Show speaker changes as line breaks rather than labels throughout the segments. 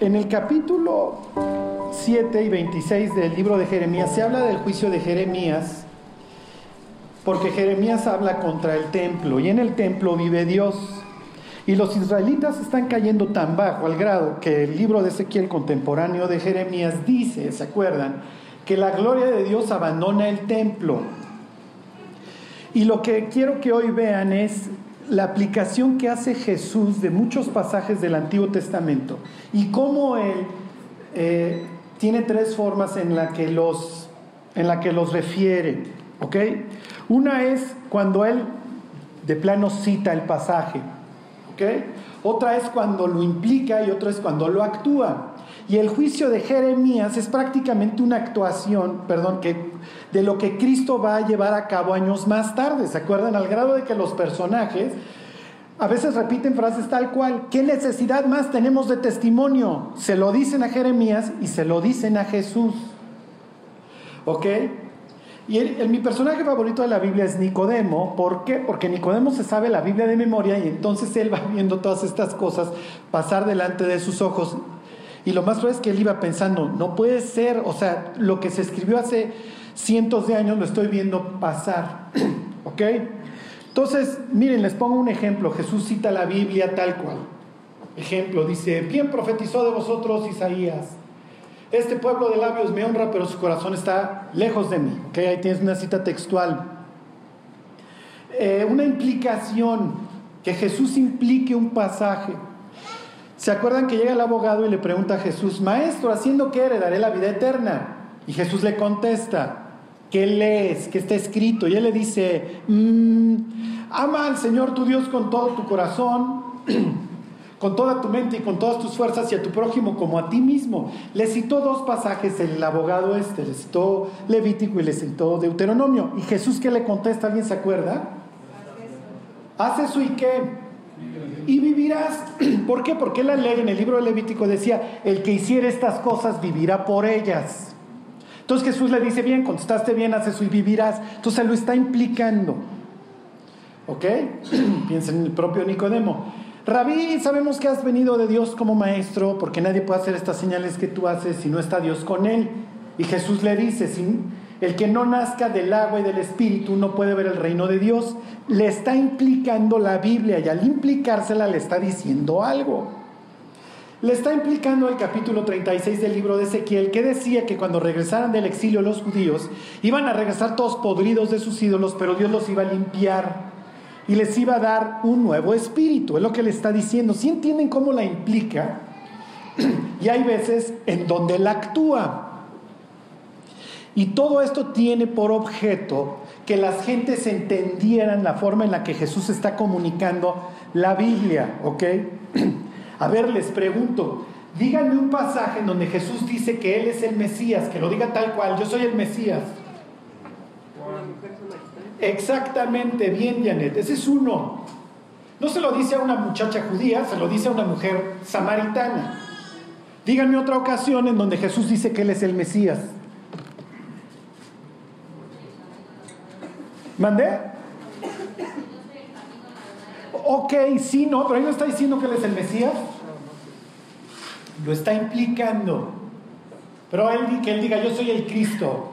en el capítulo 7 y 26 del libro de Jeremías se habla del juicio de Jeremías, porque Jeremías habla contra el templo y en el templo vive Dios. Y los israelitas están cayendo tan bajo al grado que el libro de Ezequiel contemporáneo de Jeremías dice, ¿se acuerdan? Que la gloria de Dios abandona el templo. Y lo que quiero que hoy vean es la aplicación que hace Jesús de muchos pasajes del Antiguo Testamento y cómo Él eh, tiene tres formas en la que los, en la que los refiere. ¿ok? Una es cuando Él de plano cita el pasaje. Otra es cuando lo implica y otra es cuando lo actúa. Y el juicio de Jeremías es prácticamente una actuación, perdón, que, de lo que Cristo va a llevar a cabo años más tarde. ¿Se acuerdan? Al grado de que los personajes a veces repiten frases tal cual. ¿Qué necesidad más tenemos de testimonio? Se lo dicen a Jeremías y se lo dicen a Jesús. ¿Ok? Y mi personaje favorito de la Biblia es Nicodemo. ¿Por qué? Porque Nicodemo se sabe la Biblia de memoria y entonces él va viendo todas estas cosas pasar delante de sus ojos. Y lo más probable es que él iba pensando, no puede ser, o sea, lo que se escribió hace cientos de años lo estoy viendo pasar. ¿Ok? Entonces, miren, les pongo un ejemplo. Jesús cita la Biblia tal cual. Ejemplo, dice, bien profetizó de vosotros Isaías este pueblo de labios me honra, pero su corazón está lejos de mí. ¿Okay? Ahí tienes una cita textual. Eh, una implicación, que Jesús implique un pasaje. ¿Se acuerdan que llega el abogado y le pregunta a Jesús, Maestro, ¿haciendo qué heredaré la vida eterna? Y Jesús le contesta, ¿qué lees? ¿Qué está escrito? Y él le dice, mm, ama al Señor tu Dios con todo tu corazón con toda tu mente y con todas tus fuerzas y a tu prójimo como a ti mismo. Le citó dos pasajes el abogado este, le citó Levítico y le citó Deuteronomio. ¿Y Jesús qué le contesta? ¿Alguien se acuerda? Haz eso y qué? Y vivirás. ¿Por qué? Porque la ley en el libro de Levítico decía, el que hiciera estas cosas vivirá por ellas. Entonces Jesús le dice, bien, contestaste bien, haz eso y vivirás. Entonces lo está implicando. ¿Ok? Piensa en el propio Nicodemo. Rabí, sabemos que has venido de Dios como maestro, porque nadie puede hacer estas señales que tú haces si no está Dios con él. Y Jesús le dice, el que no nazca del agua y del espíritu no puede ver el reino de Dios. Le está implicando la Biblia y al implicársela le está diciendo algo. Le está implicando el capítulo 36 del libro de Ezequiel, que decía que cuando regresaran del exilio los judíos, iban a regresar todos podridos de sus ídolos, pero Dios los iba a limpiar y les iba a dar un nuevo espíritu. Es lo que le está diciendo. Si entienden cómo la implica? y hay veces en donde él actúa. Y todo esto tiene por objeto que las gentes entendieran la forma en la que Jesús está comunicando la Biblia, ¿ok? A ver, les pregunto, díganme un pasaje en donde Jesús dice que Él es el Mesías, que lo diga tal cual, yo soy el Mesías. Exactamente, bien, Janet, ese es uno. No se lo dice a una muchacha judía, se lo dice a una mujer samaritana. Díganme otra ocasión en donde Jesús dice que Él es el Mesías. ¿Mandé? Ok, sí, no, pero ahí no está diciendo que Él es el Mesías. Lo está implicando. Pero él, que Él diga, yo soy el Cristo.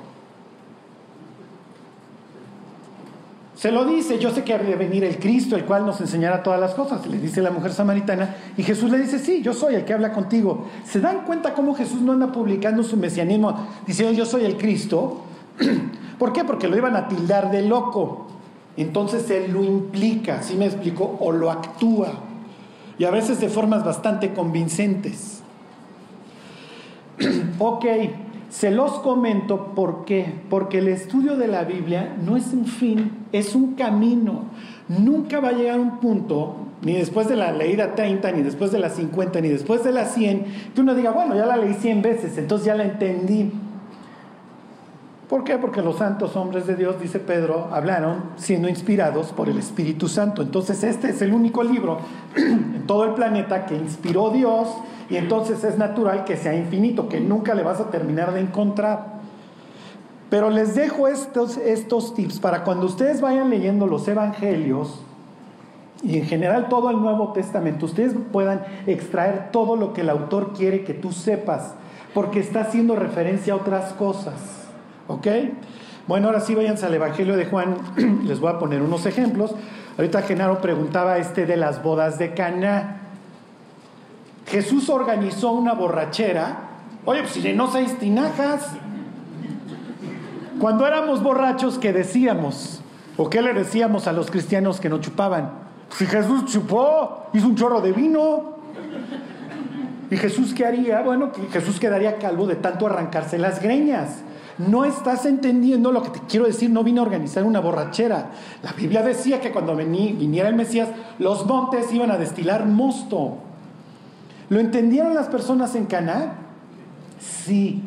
Se lo dice, yo sé que ha de venir el Cristo, el cual nos enseñará todas las cosas, le dice la mujer samaritana, y Jesús le dice, sí, yo soy el que habla contigo. ¿Se dan cuenta cómo Jesús no anda publicando su mesianismo diciendo yo soy el Cristo? ¿Por qué? Porque lo iban a tildar de loco. Entonces él lo implica, ¿sí me explico? O lo actúa. Y a veces de formas bastante convincentes. ok, se los comento por porque el estudio de la Biblia no es un fin, es un camino. Nunca va a llegar un punto, ni después de la leída 30, ni después de las 50, ni después de las 100, que uno diga, bueno, ya la leí 100 veces, entonces ya la entendí. ¿Por qué? Porque los santos hombres de Dios, dice Pedro, hablaron siendo inspirados por el Espíritu Santo. Entonces este es el único libro en todo el planeta que inspiró Dios y entonces es natural que sea infinito, que nunca le vas a terminar de encontrar. Pero les dejo estos, estos tips para cuando ustedes vayan leyendo los evangelios, y en general todo el Nuevo Testamento, ustedes puedan extraer todo lo que el autor quiere que tú sepas, porque está haciendo referencia a otras cosas. ¿Ok? Bueno, ahora sí váyanse al Evangelio de Juan, les voy a poner unos ejemplos. Ahorita Genaro preguntaba este de las bodas de Caná. Jesús organizó una borrachera. Oye, pues llenó seis tinajas. Cuando éramos borrachos, ¿qué decíamos? ¿O qué le decíamos a los cristianos que no chupaban? Si Jesús chupó, hizo un chorro de vino. ¿Y Jesús qué haría? Bueno, Jesús quedaría calvo de tanto arrancarse las greñas. No estás entendiendo lo que te quiero decir, no vine a organizar una borrachera. La Biblia decía que cuando viniera el Mesías, los montes iban a destilar mosto. ¿Lo entendieron las personas en Cana? Sí.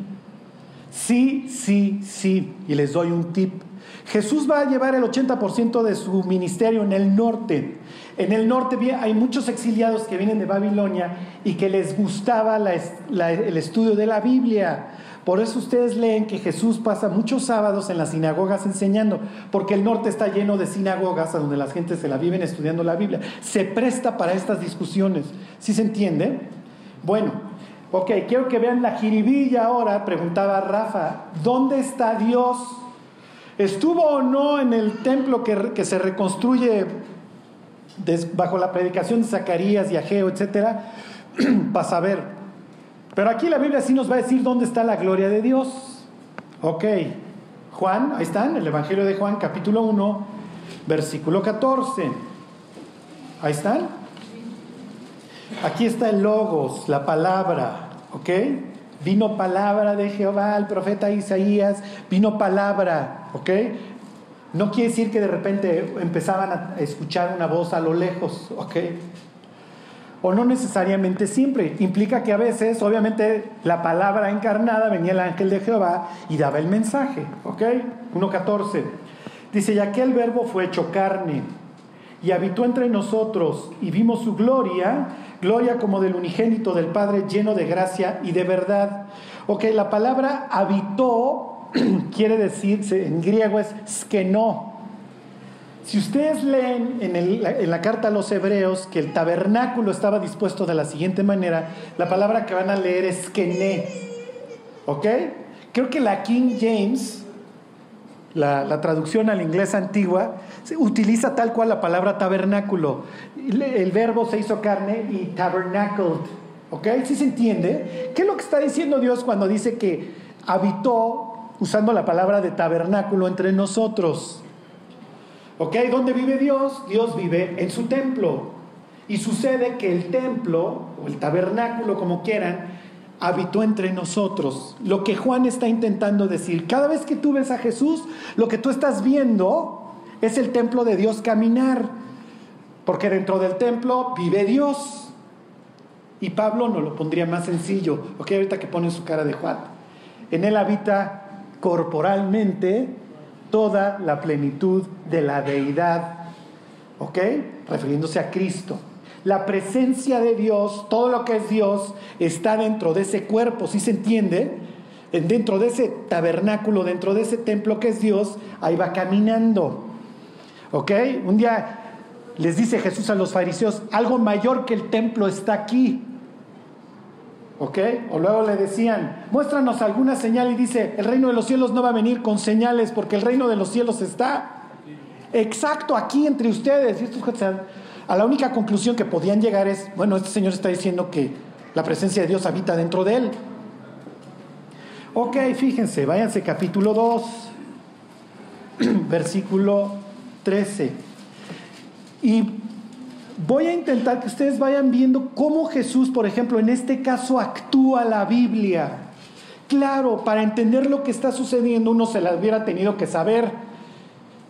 Sí, sí, sí. Y les doy un tip. Jesús va a llevar el 80% de su ministerio en el norte. En el norte hay muchos exiliados que vienen de Babilonia y que les gustaba el estudio de la Biblia. Por eso ustedes leen que Jesús pasa muchos sábados en las sinagogas enseñando, porque el norte está lleno de sinagogas a donde la gente se la viven estudiando la Biblia. Se presta para estas discusiones. ¿Sí se entiende? Bueno, ok, quiero que vean la jiribilla ahora, preguntaba Rafa, ¿dónde está Dios? ¿Estuvo o no en el templo que, se reconstruye bajo la predicación de Zacarías y Ageo, etcétera? Para saber. Pero aquí la Biblia sí nos va a decir dónde está la gloria de Dios. Ok, Juan, ahí están, el Evangelio de Juan, capítulo 1, versículo 14. Ahí están. Aquí está el logos, la palabra, ¿ok? Vino palabra de Jehová, el profeta Isaías, vino palabra, ¿ok? No quiere decir que de repente empezaban a escuchar una voz a lo lejos, ¿ok? O no necesariamente siempre. Implica que a veces, obviamente, la palabra encarnada venía el ángel de Jehová y daba el mensaje. ¿Ok? 1.14. Dice, y aquel verbo fue hecho carne y habitó entre nosotros y vimos su gloria, gloria como del unigénito del Padre lleno de gracia y de verdad. Ok, la palabra habitó quiere decir, en griego es skeno, si ustedes leen en, la carta a los hebreos que el tabernáculo estaba dispuesto de la siguiente manera, la palabra que van a leer es kené. ¿Ok? Creo que la King James, la, traducción al inglés antigua, utiliza tal cual la palabra tabernáculo. El, verbo se hizo carne y tabernacled. ¿Ok? ¿Sí se entiende? ¿Qué es lo que está diciendo Dios cuando dice que habitó usando la palabra de tabernáculo entre nosotros? ¿Ok? ¿Dónde vive Dios? Dios vive en su templo. Y sucede que el templo, o el tabernáculo, como quieran, habitó entre nosotros. Lo que Juan está intentando decir, cada vez que tú ves a Jesús, lo que tú estás viendo es el templo de Dios caminar. Porque dentro del templo vive Dios. Y Pablo no lo pondría más sencillo. Ok, ahorita que pone su cara de Juan. En él habita corporalmente toda la plenitud de la deidad. ¿Ok? Refiriéndose a Cristo. La presencia de Dios, todo lo que es Dios, está dentro de ese cuerpo, ¿sí se entiende? Dentro de ese tabernáculo, dentro de ese templo que es Dios, ahí va caminando. ¿Ok? Un día les dice Jesús a los fariseos, algo mayor que el templo está aquí. ¿Ok? O luego le decían, muéstranos alguna señal y dice, el reino de los cielos no va a venir con señales porque el reino de los cielos está exacto aquí entre ustedes. Y estos a la única conclusión que podían llegar es, bueno, este señor está diciendo que la presencia de Dios habita dentro de él. Ok, fíjense, váyanse capítulo 2, versículo 13. Y voy a intentar que ustedes vayan viendo cómo Jesús, por ejemplo, en este caso actúa la Biblia. Claro, para entender lo que está sucediendo uno se la hubiera tenido que saber.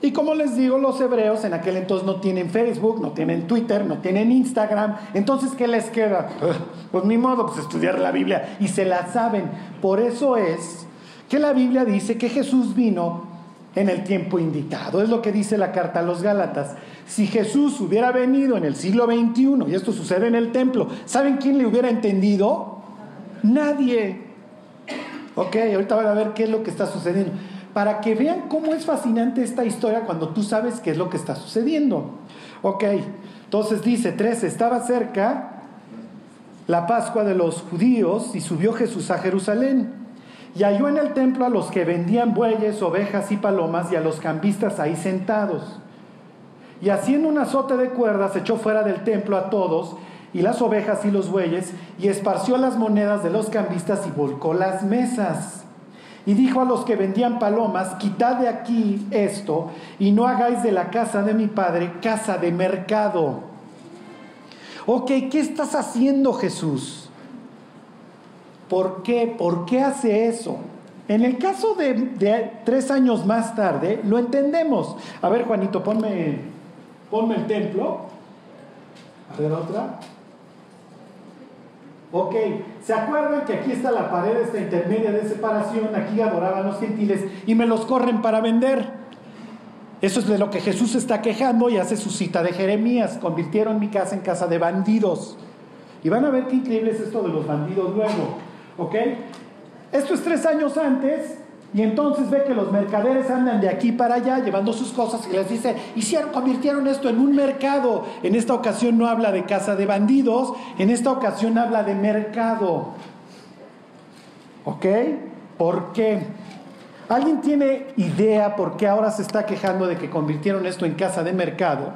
Y como les digo, los hebreos en aquel entonces no tienen Facebook, no tienen Twitter, no tienen Instagram. Entonces, ¿qué les queda? Pues ni modo, pues estudiar la Biblia. Y se la saben. Por eso es que la Biblia dice que Jesús vino en el tiempo indicado. Es lo que dice la carta a los Gálatas. Si Jesús hubiera venido en el siglo XXI, y esto sucede en el templo, ¿saben quién le hubiera entendido? Nadie. Ok, ahorita van a ver qué es lo que está sucediendo. para que vean cómo es fascinante esta historia cuando tú sabes qué es lo que está sucediendo. Ok, entonces dice 13, estaba cerca la Pascua de los judíos y subió Jesús a Jerusalén. Y halló en el templo a los que vendían bueyes, ovejas y palomas y a los cambistas ahí sentados. Y haciendo un azote de cuerdas echó fuera del templo a todos y las ovejas y los bueyes y esparció las monedas de los cambistas y volcó las mesas. Y dijo a los que vendían palomas, quitad de aquí esto y no hagáis de la casa de mi padre casa de mercado. Ok, ¿qué estás haciendo Jesús? ¿Por qué? ¿Por qué hace eso? En el caso de, tres años más tarde, lo entendemos. A ver, Juanito, ponme, ponme el templo. A ver, otra. Ok, ¿se acuerdan que aquí está la pared, esta intermedia de separación? Aquí adoraban los gentiles y me los corren para vender. Eso es de lo que Jesús está quejando y hace su cita de Jeremías. Convirtieron mi casa en casa de bandidos. Y van a ver qué increíble es esto de los bandidos luego. ¿Ok? Esto es tres años antes y entonces ve que los mercaderes andan de aquí para allá llevando sus cosas y les dice, hicieron, convirtieron esto en un mercado. En esta ocasión no habla de casa de bandidos, en esta ocasión habla de mercado. ¿Ok? ¿Por qué? ¿Alguien tiene idea por qué ahora se está quejando de que convirtieron esto en casa de mercado?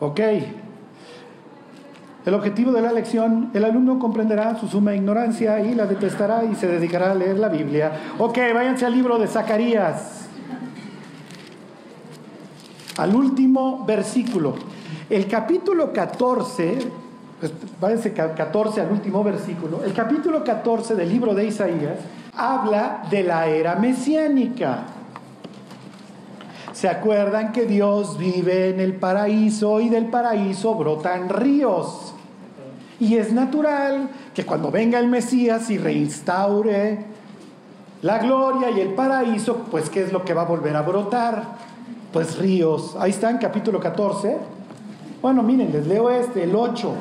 ¿Ok? El objetivo de la lección, el alumno comprenderá su suma ignorancia y la detestará y se dedicará a leer la Biblia. Ok, váyanse al libro de Zacarías. Al último versículo. El capítulo 14, pues, váyanse 14 al último versículo. El capítulo 14 del libro de Isaías habla de la era mesiánica. ¿Se acuerdan que Dios vive en el paraíso y del paraíso brotan ríos? Y es natural que cuando venga el Mesías y reinstaure la gloria y el paraíso, pues ¿qué es lo que va a volver a brotar? Pues ríos. Ahí está en capítulo 14. Bueno, miren, les leo este, el 8.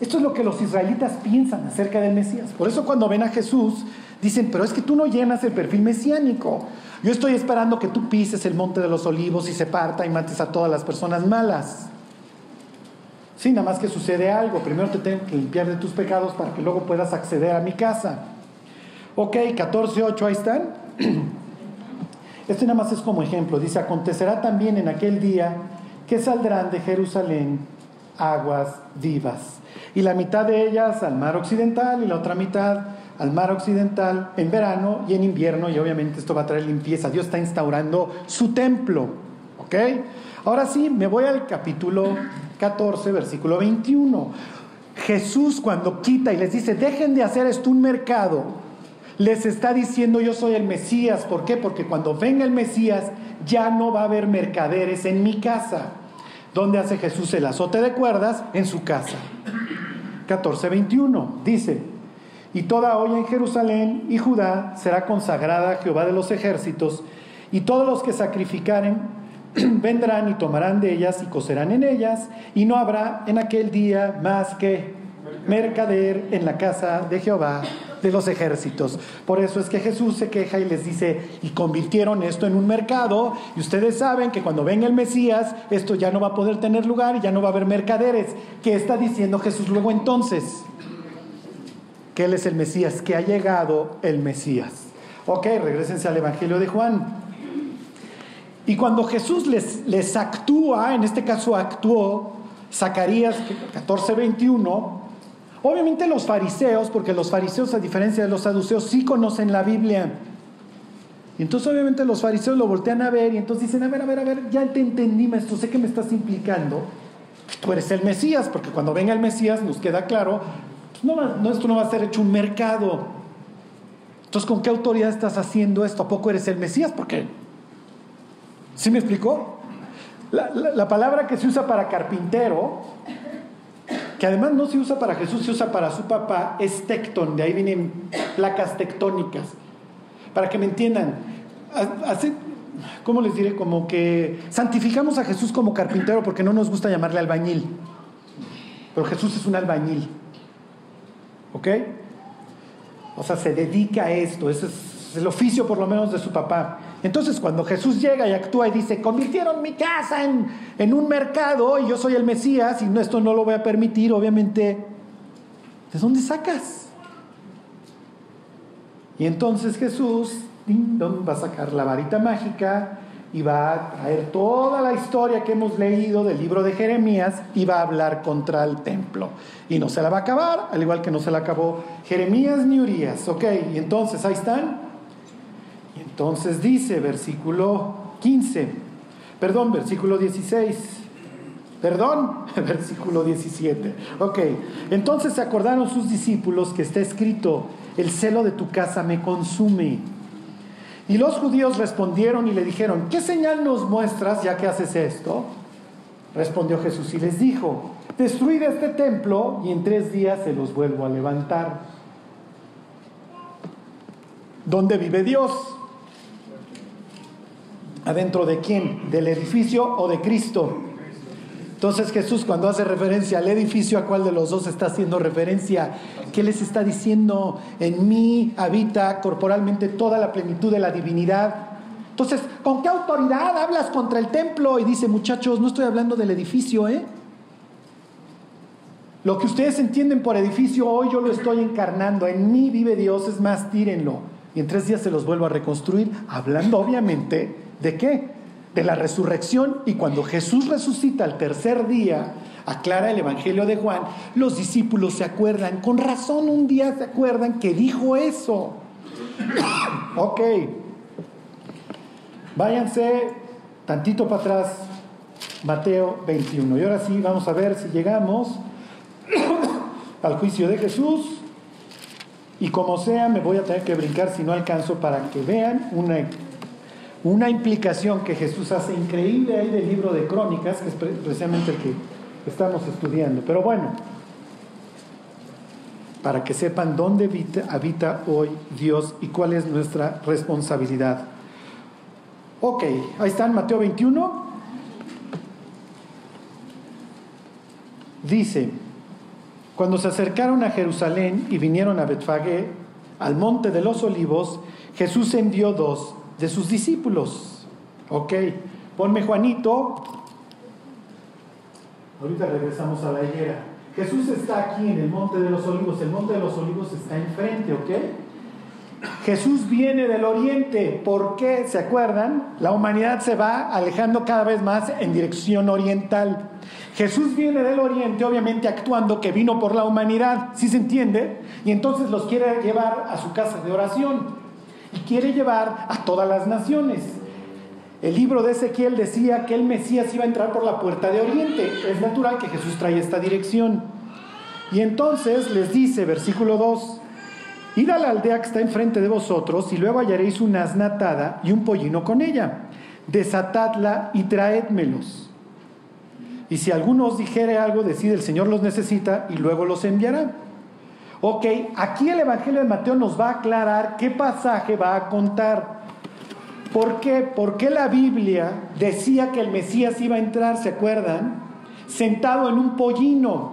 Esto es lo que los israelitas piensan acerca del Mesías. Por eso cuando ven a Jesús, dicen, pero es que tú no llenas el perfil mesiánico. Yo estoy esperando que tú pises el monte de los olivos y se parta y mates a todas las personas malas. Sí, nada más que sucede algo. Primero te tengo que limpiar de tus pecados para que luego puedas acceder a mi casa. Ok, 14.8, ahí están. Este nada más es como ejemplo. Dice, acontecerá también en aquel día que saldrán de Jerusalén aguas vivas. Y la mitad de ellas al mar occidental y la otra mitad al mar occidental en verano y en invierno. Y obviamente esto va a traer limpieza. Dios está instaurando su templo. ¿Ok? Ahora sí, me voy al capítulo 14, versículo 21. Jesús cuando quita y les dice, dejen de hacer esto un mercado, les está diciendo yo soy el Mesías. ¿Por qué? Porque cuando venga el Mesías ya no va a haber mercaderes en mi casa. ¿Dónde hace Jesús el azote de cuerdas? En su casa. 14, 21. Dice, y toda olla en Jerusalén y Judá será consagrada a Jehová de los ejércitos, y todos los que sacrificaren vendrán y tomarán de ellas y cocerán en ellas, y no habrá en aquel día más que mercader en la casa de Jehová de los ejércitos. Por eso es que Jesús se queja y les dice, y convirtieron esto en un mercado, y ustedes saben que cuando venga el Mesías, esto ya no va a poder tener lugar y ya no va a haber mercaderes. ¿Qué está diciendo Jesús luego entonces? Que Él es el Mesías, que ha llegado el Mesías. Ok, regresense al Evangelio de Juan. Y cuando Jesús les, les actúa, en este caso actuó Zacarías 14:21, obviamente los fariseos, porque los fariseos a diferencia de los saduceos sí conocen la Biblia. Y entonces obviamente los fariseos lo voltean a ver y entonces dicen, a ver, a ver, a ver, ya te entendí, maestro, sé que me estás implicando. Tú eres el Mesías, porque cuando venga el Mesías nos queda claro, pues no, esto no va a ser hecho un mercado. Entonces, ¿con qué autoridad estás haciendo esto? ¿A poco eres el Mesías? Porque ¿Sí me explicó? La, palabra que se usa para carpintero, que además no se usa para Jesús, se usa para su papá, es tecton, de ahí vienen placas tectónicas. Para que me entiendan, hace, ¿cómo les diré? Como que santificamos a Jesús como carpintero porque no nos gusta llamarle albañil. Pero Jesús es un albañil. ¿Ok? O sea, se dedica a esto, esa es el oficio por lo menos de su papá. Entonces cuando Jesús llega y actúa y dice, convirtieron mi casa en, un mercado y yo soy el Mesías y esto no lo voy a permitir, obviamente, ¿de dónde sacas? Y entonces Jesús va a sacar la varita mágica y va a traer toda la historia que hemos leído del libro de Jeremías y va a hablar contra el templo. Y no se la va a acabar, al igual que no se la acabó Jeremías ni Urias. Ok, y entonces ahí están. Entonces dice, versículo 15, perdón, versículo 16. Perdón, versículo 17. Ok, entonces se acordaron sus discípulos que está escrito, el celo de tu casa me consume y los judíos respondieron y le dijeron, ¿qué señal nos muestras ya que haces esto? Respondió Jesús y les dijo, destruid este templo y en tres días se los vuelvo a levantar. ¿Dónde vive Dios? ¿Adentro de quién? ¿Del edificio o de Cristo? Entonces Jesús cuando hace referencia al edificio, ¿a cuál de los dos está haciendo referencia? ¿Qué les está diciendo? En mí habita corporalmente toda la plenitud de la divinidad. Entonces, ¿con qué autoridad hablas contra el templo? Y dice, muchachos, no estoy hablando del edificio, ¿eh? Lo que ustedes entienden por edificio, hoy yo lo estoy encarnando. En mí vive Dios, es más, tírenlo. Y en tres días se los vuelvo a reconstruir, hablando obviamente de qué? de la resurrección y cuando Jesús resucita al tercer día, aclara el Evangelio de Juan, los discípulos se acuerdan, con razón un día se acuerdan que dijo eso. ok, váyanse tantito para atrás, Mateo 21. Y ahora sí, vamos a ver si llegamos al juicio de Jesús. Y como sea, me voy a tener que brincar si no alcanzo para que vean una una implicación que Jesús hace increíble ahí del libro de Crónicas, que es precisamente el que estamos estudiando. Pero bueno, para que sepan dónde habita, hoy Dios y cuál es nuestra responsabilidad. Ok, ahí está en Mateo 21. Dice, cuando se acercaron a Jerusalén y vinieron a Betfagé, al monte de los olivos, Jesús envió dos de sus discípulos. Ok, ponme Juanito. Ahorita regresamos a la higuera. Jesús está aquí en el Monte de los Olivos. El Monte de los Olivos está enfrente, ¿ok? Jesús viene del oriente. ¿Por qué? ¿Se acuerdan? La humanidad se va alejando cada vez más en dirección oriental. Jesús viene del oriente, obviamente actuando que vino por la humanidad, ¿sí se entiende? Y entonces los quiere llevar a su casa de oración y quiere llevar a todas las naciones. El libro de Ezequiel decía que el Mesías iba a entrar por la puerta de Oriente. Es natural que Jesús trae esta dirección. Y entonces les dice, versículo 2, Id a la aldea que está enfrente de vosotros y luego hallaréis una asnatada y un pollino con ella. Desatadla y traédmelos. Y si alguno os dijere algo, decid el Señor los necesita y luego los enviará. Ok, aquí el Evangelio de Mateo nos va a aclarar qué pasaje va a contar. ¿Por qué? Porque la Biblia decía que el Mesías iba a entrar, ¿se acuerdan? Sentado en un pollino.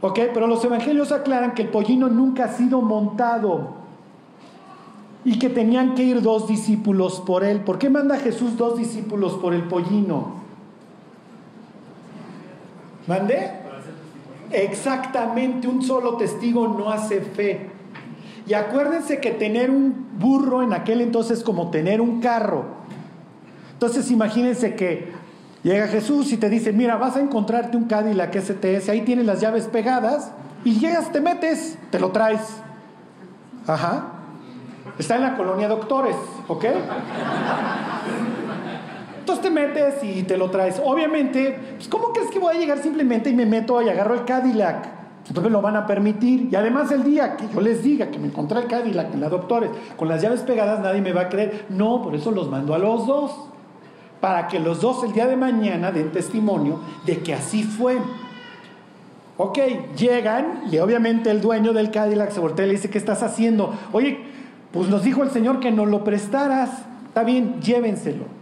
¿Ok? Pero los evangelios aclaran que el pollino nunca ha sido montado y que tenían que ir dos discípulos por él. ¿Por qué manda Jesús dos discípulos por el pollino? ¿Mande? Exactamente, un solo testigo no hace fe. Y acuérdense que tener un burro en aquel entonces es como tener un carro. Entonces imagínense que llega Jesús y te dice, mira, vas a encontrarte un Cadillac STS, ahí tienes las llaves pegadas, y llegas, te metes, te lo traes. Ajá. Está en la colonia Doctores, ¿ok? Entonces te metes y te lo traes. Obviamente, pues, ¿cómo crees que voy a llegar simplemente y me meto y agarro el Cadillac? Entonces lo van a permitir. Y además el día que yo les diga que me encontré el Cadillac en la doctores con las llaves pegadas, nadie me va a creer. No, por eso los mando a los dos. Para que los dos el día de mañana den testimonio de que así fue. Ok, llegan y obviamente el dueño del Cadillac se voltea y le dice, ¿qué estás haciendo? Oye, pues nos dijo el Señor que nos lo prestaras. Está bien, llévenselo.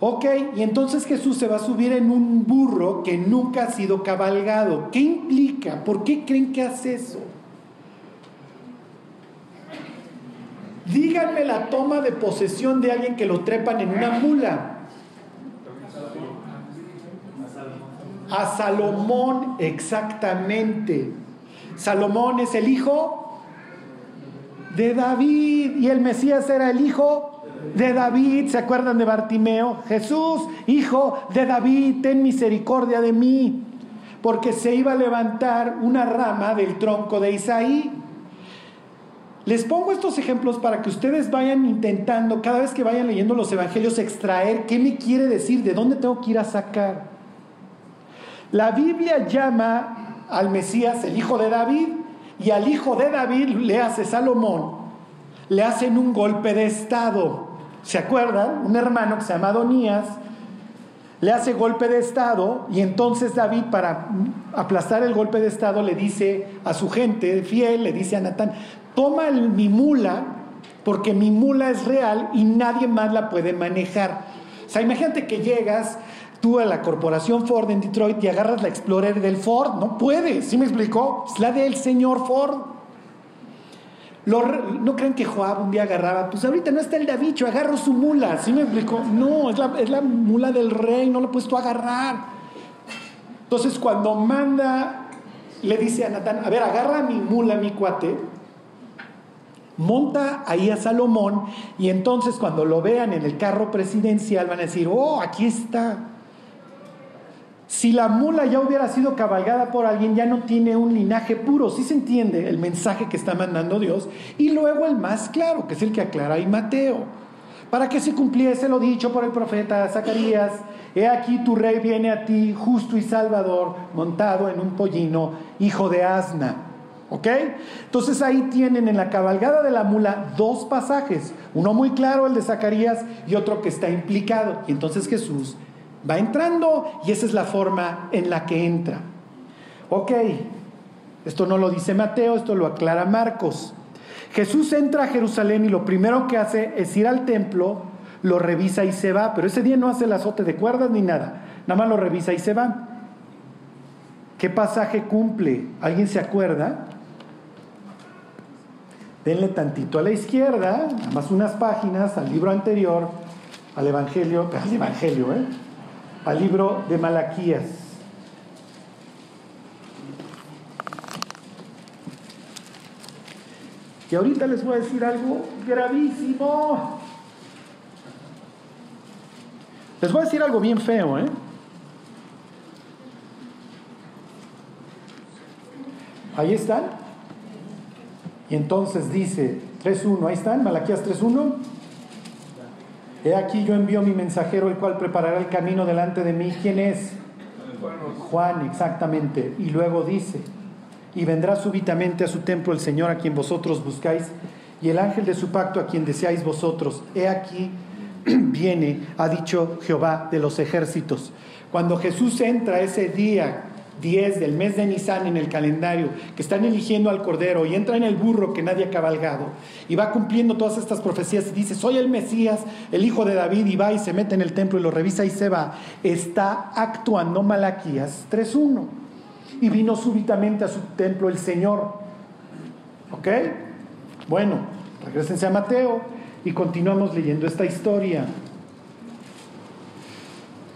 Ok, y entonces Jesús se va a subir en un burro que nunca ha sido cabalgado. ¿Qué implica? ¿Por qué creen que hace eso? Díganme la toma de posesión de alguien que lo trepan en una mula. A Salomón, exactamente. Salomón es el hijo de David y el Mesías era el hijo de David. ¿Se acuerdan de Bartimeo? Jesús, hijo de David, ten misericordia de mí. Porque se iba a levantar una rama del tronco de Isaí. Les pongo estos ejemplos para que ustedes vayan intentando, cada vez que vayan leyendo los evangelios, extraer qué me quiere decir, de dónde tengo que ir a sacar. La Biblia llama al Mesías el hijo de David y al hijo de David le hace Salomón, le hacen un golpe de estado. ¿Se acuerdan? Un hermano que se llama Adonías le hace golpe de estado y entonces David para aplastar el golpe de estado le dice a su gente fiel, le dice a Natán, toma mi mula, porque mi mula es real y nadie más la puede manejar. O sea, imagínate que llegas tú a la corporación Ford en Detroit y agarras la Explorer del Ford. No puedes, ¿sí me explicó? Es la del señor Ford. ¿No creen que Joab un día agarraba? Pues ahorita no está el Davicho, agarro su mula. ¿Sí me explicó? No, es la, es la mula del rey, no lo puedes tú agarrar. Entonces cuando manda, le dice a Natán, a ver, agarra mi mula, mi cuate, monta ahí a Salomón y entonces cuando lo vean en el carro presidencial van a decir, oh, aquí está. Si la mula ya hubiera sido cabalgada por alguien, ya no tiene un linaje puro. Sí se entiende el mensaje que está mandando Dios. Y luego el más claro, que es el que aclara ahí Mateo. Para que se cumpliese lo dicho por el profeta Zacarías, he aquí tu rey viene a ti, justo y salvador, montado en un pollino, hijo de asna. ¿Ok? Entonces ahí tienen en la cabalgada de la mula dos pasajes, uno muy claro, el de Zacarías, y otro que está implicado. Y entonces Jesús va entrando y esa es la forma en la que entra. Ok, esto no lo dice Mateo, esto lo aclara Marcos. Jesús entra a Jerusalén y lo primero que hace es ir al templo, lo revisa y se va, pero ese día no hace el azote de cuerdas ni nada, nada más lo revisa y se va. ¿Qué pasaje cumple? ¿Alguien se acuerda? denle tantito a la izquierda, nada más unas páginas al libro anterior, al Evangelio, al Evangelio, ¿eh? Al libro de Malaquías. Y ahorita les voy a decir algo gravísimo. Les voy a decir algo bien feo, ¿eh? Ahí están. Y entonces dice 3.1, ahí están, Malaquías 3.1. He aquí yo envío mi mensajero, el cual preparará el camino delante de mí. ¿Quién es? Juan, exactamente. Y luego dice, y vendrá súbitamente a su templo el Señor a quien vosotros buscáis, y el ángel de su pacto a quien deseáis vosotros. He aquí viene, ha dicho Jehová de los ejércitos. Cuando Jesús entra ese día 10 del mes de Nisan en el calendario, que están eligiendo al Cordero y entra en el burro que nadie ha cabalgado y va cumpliendo todas estas profecías y dice, soy el Mesías, el hijo de David y va y se mete en el templo y lo revisa y se va, está actuando Malaquías 3.1. Y vino súbitamente a su templo el Señor. ¿Ok? Bueno, regresense a Mateo y continuamos leyendo esta historia.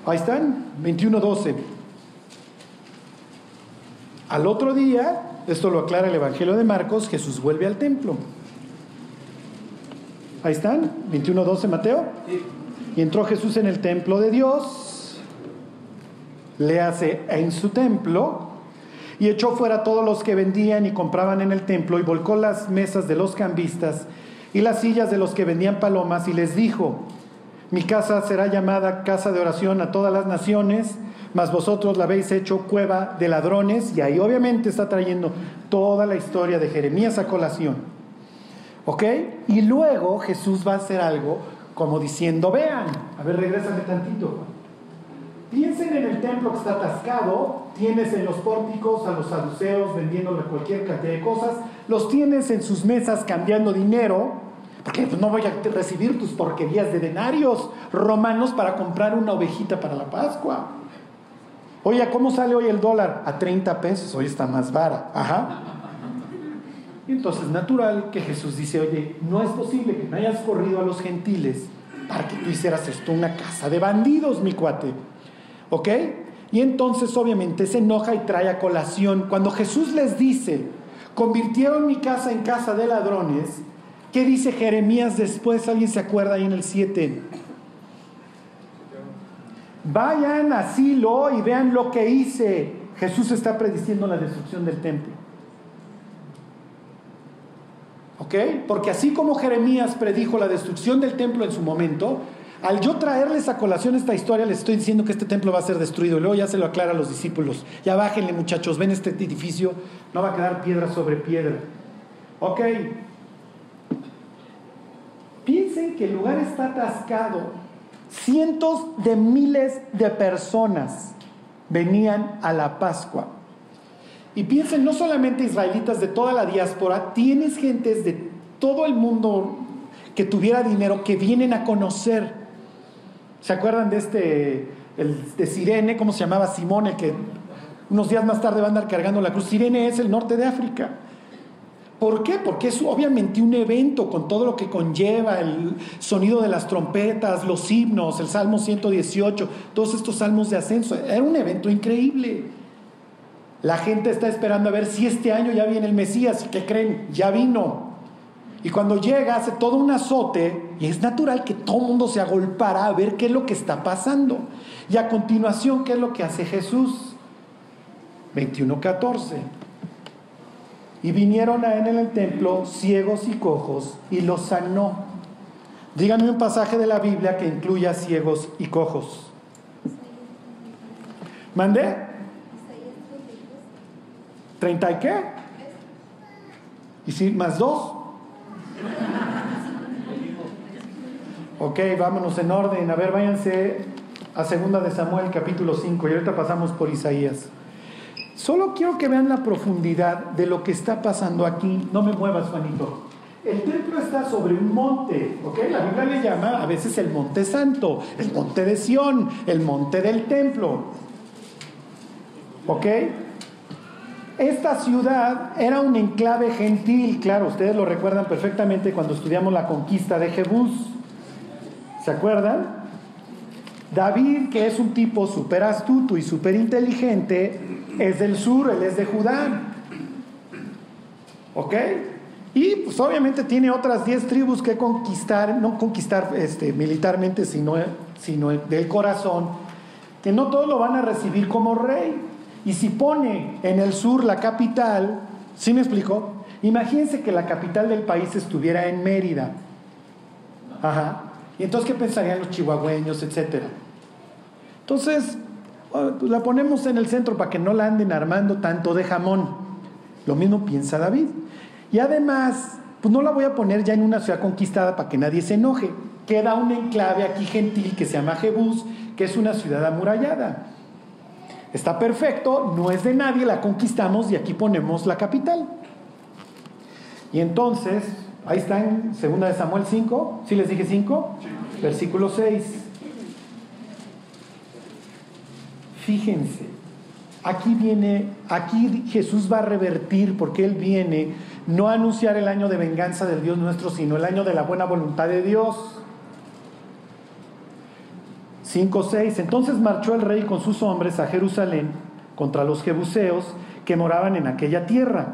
Ahí están, 21.12. Al otro día, esto lo aclara el Evangelio de Marcos, Jesús vuelve al templo. Ahí están, 21.12 Mateo. Y entró Jesús en el templo de Dios, le hace en su templo, y echó fuera todos los que vendían y compraban en el templo, y volcó las mesas de los cambistas y las sillas de los que vendían palomas, y les dijo, mi casa será llamada casa de oración a todas las naciones, mas vosotros la habéis hecho cueva de ladrones, y ahí obviamente está trayendo toda la historia de Jeremías a colación. ¿Ok? Y luego Jesús va a hacer algo como diciendo, vean, a ver, regrésame tantito. Piensen en el templo que está atascado, tienes en los pórticos a los saduceos vendiéndole cualquier cantidad de cosas, los tienes en sus mesas cambiando dinero, porque no voy a recibir tus porquerías de denarios romanos para comprar una ovejita para la Pascua. Oye, ¿cómo sale hoy el dólar? A 30 pesos, hoy está más vara. Ajá. Entonces natural que Jesús dice, oye, no es posible que me hayas corrido a los gentiles para que tú hicieras esto una casa de bandidos, mi cuate. ¿Ok? Y entonces obviamente se enoja y trae a colación. Cuando Jesús les dice, convirtieron mi casa en casa de ladrones, ¿qué dice Jeremías después? ¿Alguien se acuerda ahí en el 7? Vayan a Silo y vean lo que hice. Jesús está prediciendo la destrucción del templo. ¿Ok? Porque así como Jeremías predijo la destrucción del templo en su momento, al yo traerles a colación esta historia, les estoy diciendo que este templo va a ser destruido. Y luego ya se lo aclara a los discípulos. Ya bájenle, muchachos, ven este edificio, no va a quedar piedra sobre piedra. Ok. Piensen que el lugar está atascado. Cientos de miles de personas venían a la Pascua. Y piensen, no solamente israelitas de toda la diáspora, tienes gentes de todo el mundo que tuviera dinero que vienen a conocer. ¿Se acuerdan de este, el de Sirene, cómo se llamaba Simón, el que unos días más tarde va a andar cargando la cruz? Sirene es el norte de África. ¿Por qué? Porque es obviamente un evento con todo lo que conlleva, el sonido de las trompetas, los himnos, el Salmo 118, todos estos salmos de ascenso. Era un evento increíble. La gente está esperando a ver si este año ya viene el Mesías. ¿Qué creen? Ya vino. Y cuando llega hace todo un azote y es natural que todo el mundo se agolpara a ver qué es lo que está pasando. Y a continuación, ¿qué es lo que hace Jesús? 21.14. Y vinieron a él en el templo ciegos y cojos y los sanó. Díganme un pasaje de la Biblia que incluya ciegos y cojos. ¿Mandé? ¿Treinta y qué? ¿Y si más dos? Ok, vámonos en orden. A ver, váyanse a segunda de Samuel capítulo 5 y ahorita pasamos por Isaías. Solo quiero que vean la profundidad de lo que está pasando aquí. No me muevas, Juanito. El templo está sobre un monte, ¿ok? La Biblia le llama a veces el monte santo, el monte de Sión, el monte del templo. ¿Ok? Esta ciudad era un enclave gentil, claro, ustedes lo recuerdan perfectamente cuando estudiamos la conquista de Jebús. ¿Se acuerdan? David, que es un tipo súper astuto y súper inteligente, es del sur, él es de Judá. ¿Ok? Y pues obviamente tiene otras 10 tribus que conquistar, no conquistar este, militarmente, sino, sino del corazón, que no todos lo van a recibir como rey. Y si pone en el sur la capital, ¿sí me explico? Imagínense que la capital del país estuviera en Mérida. Ajá. Y entonces, ¿qué pensarían los chihuahueños, etcétera? Entonces, pues la ponemos en el centro para que no la anden armando tanto de jamón. Lo mismo piensa David. Y además, pues no la voy a poner ya en una ciudad conquistada para que nadie se enoje. Queda un enclave aquí gentil que se llama Jebús, que es una ciudad amurallada. Está perfecto, no es de nadie, la conquistamos y aquí ponemos la capital. Y entonces, ahí está en 2 de Samuel 5, ¿sí les dije 5? Versículo 6. Fíjense, aquí viene, aquí Jesús va a revertir porque Él viene no a anunciar el año de venganza del Dios nuestro, sino el año de la buena voluntad de Dios. 5, 6. Entonces marchó el rey con sus hombres a Jerusalén contra los jebuseos que moraban en aquella tierra,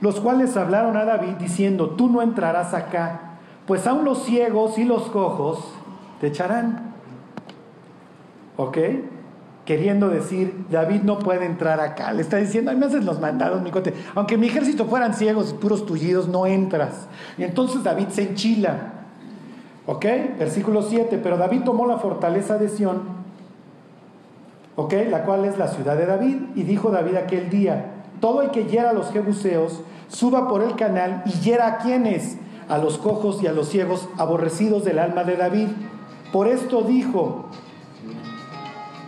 los cuales hablaron a David diciendo, tú no entrarás acá, pues aún los ciegos y los cojos te echarán. ¿Ok? Queriendo decir, David no puede entrar acá. Le está diciendo, ay, me haces los mandados, mi cote. Aunque mi ejército fueran ciegos y puros tullidos, no entras. Y entonces David se enchila. ¿Ok? Versículo 7. Pero David tomó la fortaleza de Sión, ¿ok? La cual es la ciudad de David. Y dijo David aquel día: Todo el que hiera a los jebuseos, suba por el canal y hiera a quienes, a los cojos y a los ciegos, aborrecidos del alma de David. Por esto dijo: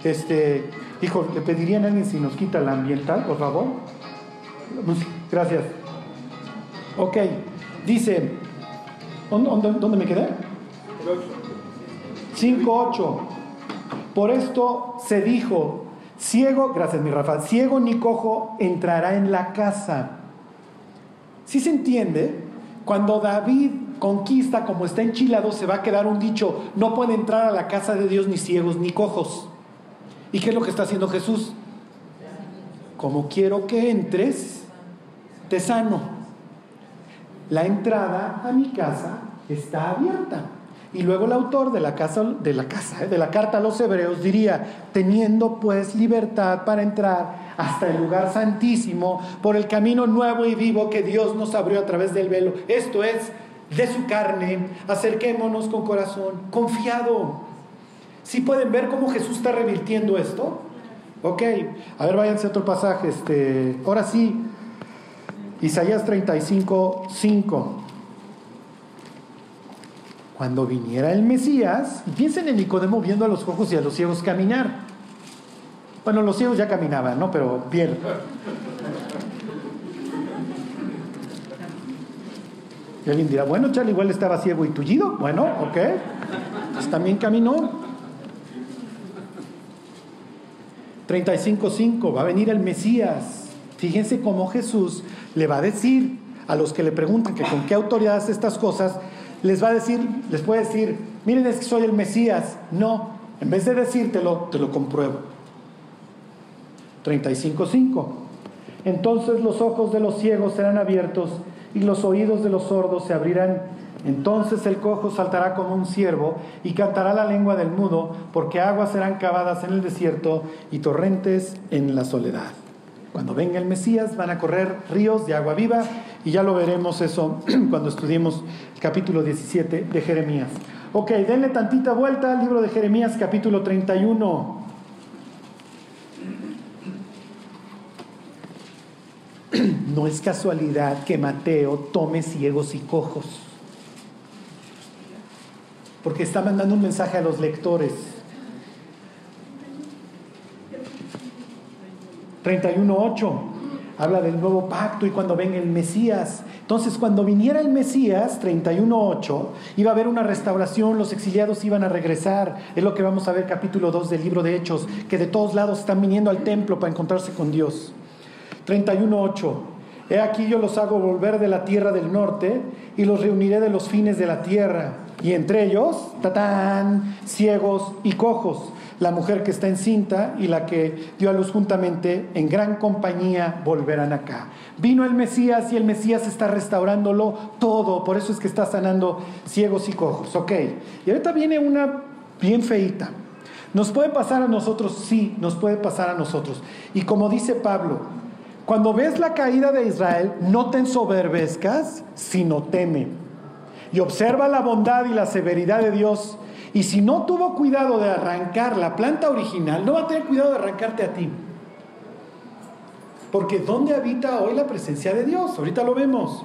Este, dijo, le pedirían a alguien si nos quita la ambiental, por favor. Gracias. Ok, dice, ¿dónde, dónde me quedé? 5.8. Por esto se dijo, ciego, gracias mi Rafa, ciego ni cojo entrará en la casa. Si se entiende, cuando David conquista como está enchilado, se va a quedar un dicho, no puede entrar a la casa de Dios ni ciegos ni cojos. ¿Y qué es lo que está haciendo Jesús? Como quiero que entres, te sano. La entrada a mi casa está abierta. Y luego el autor de la, casa, eh, de la carta a los hebreos diría, teniendo pues libertad para entrar hasta el lugar santísimo por el camino nuevo y vivo que Dios nos abrió a través del velo. Esto es de su carne, acerquémonos con corazón confiado. Si pueden ver cómo Jesús está revirtiendo esto? Ok, a ver, váyanse a otro pasaje. Este, ahora sí, Isaías 35, 5 cuando viniera el Mesías, piensen en Nicodemo viendo a los cojos y a los ciegos caminar. Bueno, los ciegos ya caminaban, ¿no? Pero bien. Y alguien dirá, bueno, Charlie igual estaba ciego y tullido. Bueno, ok. Pues también caminó. 35.5, va a venir el Mesías. Fíjense cómo Jesús le va a decir a los que le preguntan que con qué autoridad hace estas cosas, les va a decir, les puede decir, miren es que soy el Mesías. No, en vez de decírtelo, te lo compruebo. 35.5. Entonces los ojos de los ciegos serán abiertos y los oídos de los sordos se abrirán. Entonces el cojo saltará como un ciervo y cantará la lengua del mudo, porque aguas serán cavadas en el desierto y torrentes en la soledad. Cuando venga el Mesías van a correr ríos de agua viva y ya lo veremos eso cuando estudiemos el capítulo 17 de Jeremías. Ok, denle tantita vuelta al libro de Jeremías capítulo 31. No es casualidad que Mateo tome ciegos y cojos, porque está mandando un mensaje a los lectores. 31.8 habla del nuevo pacto y cuando venga el Mesías. Entonces, cuando viniera el Mesías, 31.8, iba a haber una restauración, los exiliados iban a regresar. Es lo que vamos a ver capítulo 2 del libro de Hechos, que de todos lados están viniendo al templo para encontrarse con Dios. 31.8, he aquí yo los hago volver de la tierra del norte y los reuniré de los fines de la tierra. Y entre ellos, tatán, ciegos y cojos la mujer que está encinta y la que dio a luz juntamente en gran compañía volverán acá. Vino el Mesías y el Mesías está restaurándolo todo, por eso es que está sanando ciegos y cojos, ok. Y ahorita viene una bien feita. ¿Nos puede pasar a nosotros? Sí, nos puede pasar a nosotros. Y como dice Pablo, cuando ves la caída de Israel, no te ensoberbezcas, sino teme. Y observa la bondad y la severidad de Dios y si no tuvo cuidado de arrancar la planta original, no va a tener cuidado de arrancarte a ti. Porque ¿dónde habita hoy la presencia de Dios? Ahorita lo vemos.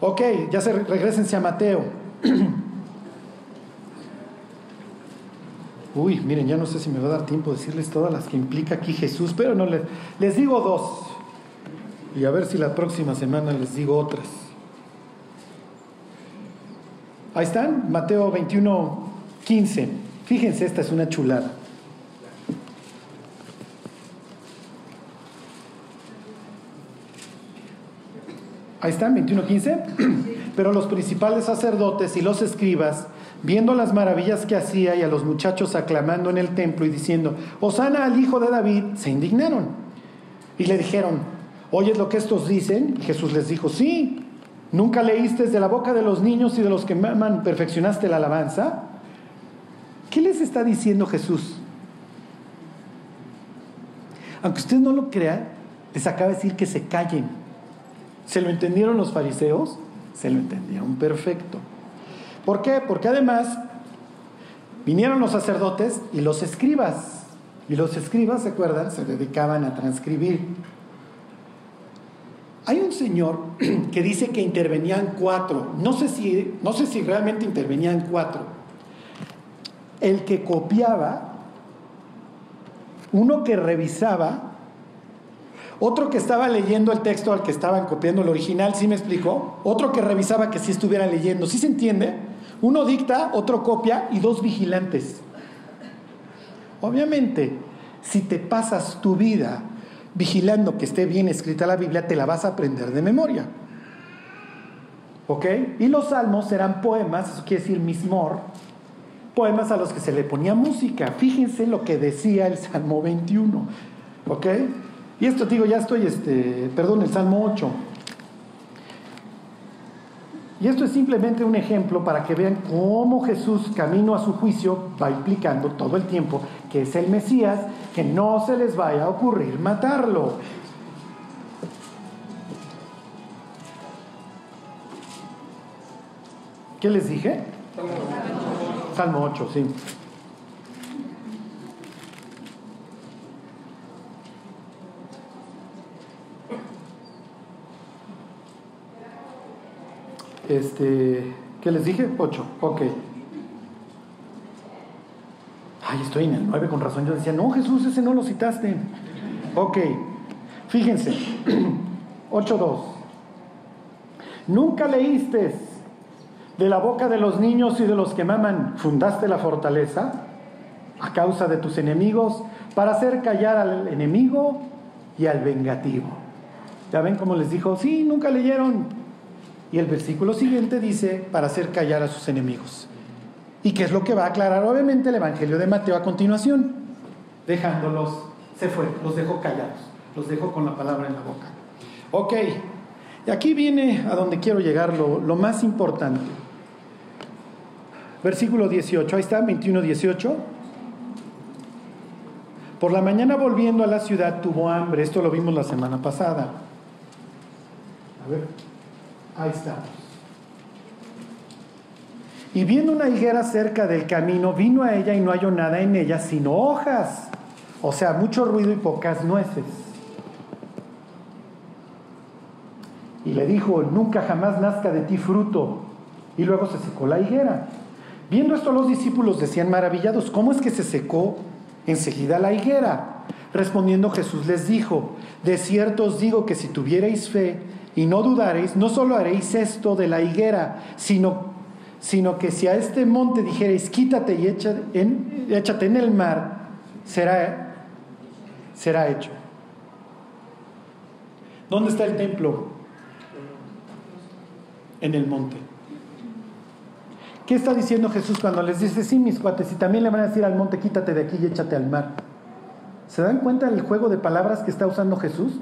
Ok, ya se regresense a Mateo. Uy, miren, ya no sé si me va a dar tiempo decirles todas las que implica aquí Jesús, pero no les digo dos. Y a ver si la próxima semana les digo otras. Ahí están, Mateo 21, 15. Fíjense, esta es una chulada. Ahí están, 21.15. Pero los principales sacerdotes y los escribas, viendo las maravillas que hacía y a los muchachos aclamando en el templo y diciendo, Osana al hijo de David, se indignaron. Y le dijeron, ¿oyes lo que estos dicen? Y Jesús les dijo, sí. ¿Nunca leíste de la boca de los niños y de los que maman perfeccionaste la alabanza? ¿Qué les está diciendo Jesús? Aunque usted no lo crea, les acaba de decir que se callen. ¿Se lo entendieron los fariseos? Se lo entendieron perfecto. ¿Por qué? Porque además vinieron los sacerdotes y los escribas. Y los escribas, ¿se acuerdan? Se dedicaban a transcribir. Hay un señor que dice que intervenían cuatro. No sé si, no sé si realmente intervenían cuatro el que copiaba, uno que revisaba, otro que estaba leyendo el texto al que estaban copiando el original, ¿sí me explicó? Otro que revisaba que sí estuviera leyendo, ¿sí se entiende? Uno dicta, otro copia y dos vigilantes. Obviamente, si te pasas tu vida vigilando que esté bien escrita la Biblia, te la vas a aprender de memoria. ¿Ok? Y los salmos eran poemas, eso quiere decir mismor, poemas a los que se le ponía música. Fíjense lo que decía el Salmo 21. ¿Ok? Y esto digo, ya estoy, este, perdón, el Salmo 8. Y esto es simplemente un ejemplo para que vean cómo Jesús, camino a su juicio, va implicando todo el tiempo que es el Mesías, que no se les vaya a ocurrir matarlo. ¿Qué les dije? Salmo 8, sí. Este, ¿qué les dije? 8, ok. Ay, estoy en el 9 con razón. Yo decía, no, Jesús, ese no lo citaste. Ok, fíjense, 8.2. Nunca leíste de la boca de los niños y de los que maman, fundaste la fortaleza a causa de tus enemigos para hacer callar al enemigo y al vengativo. ¿Ya ven cómo les dijo? Sí, nunca leyeron. Y el versículo siguiente dice, para hacer callar a sus enemigos. ¿Y qué es lo que va a aclarar obviamente el Evangelio de Mateo a continuación? Dejándolos, se fue, los dejó callados, los dejó con la palabra en la boca. Ok, y aquí viene a donde quiero llegar lo, más importante. Versículo 18, ahí está, 21, 18. Por la mañana volviendo a la ciudad tuvo hambre, esto lo vimos la semana pasada. A ver. Ahí estamos. Y viendo una higuera cerca del camino, vino a ella y no halló nada en ella sino hojas, o sea, mucho ruido y pocas nueces. Y le dijo, nunca jamás nazca de ti fruto. Y luego se secó la higuera. Viendo esto los discípulos decían maravillados, ¿cómo es que se secó enseguida la higuera? Respondiendo Jesús les dijo, de cierto os digo que si tuvierais fe, y no dudaréis, no solo haréis esto de la higuera, sino, sino que si a este monte dijereis, quítate y en, échate en el mar, será, será hecho. ¿Dónde está el templo? En el monte. ¿Qué está diciendo Jesús cuando les dice, sí, mis cuates, y también le van a decir al monte, quítate de aquí y échate al mar? ¿Se dan cuenta del juego de palabras que está usando Jesús?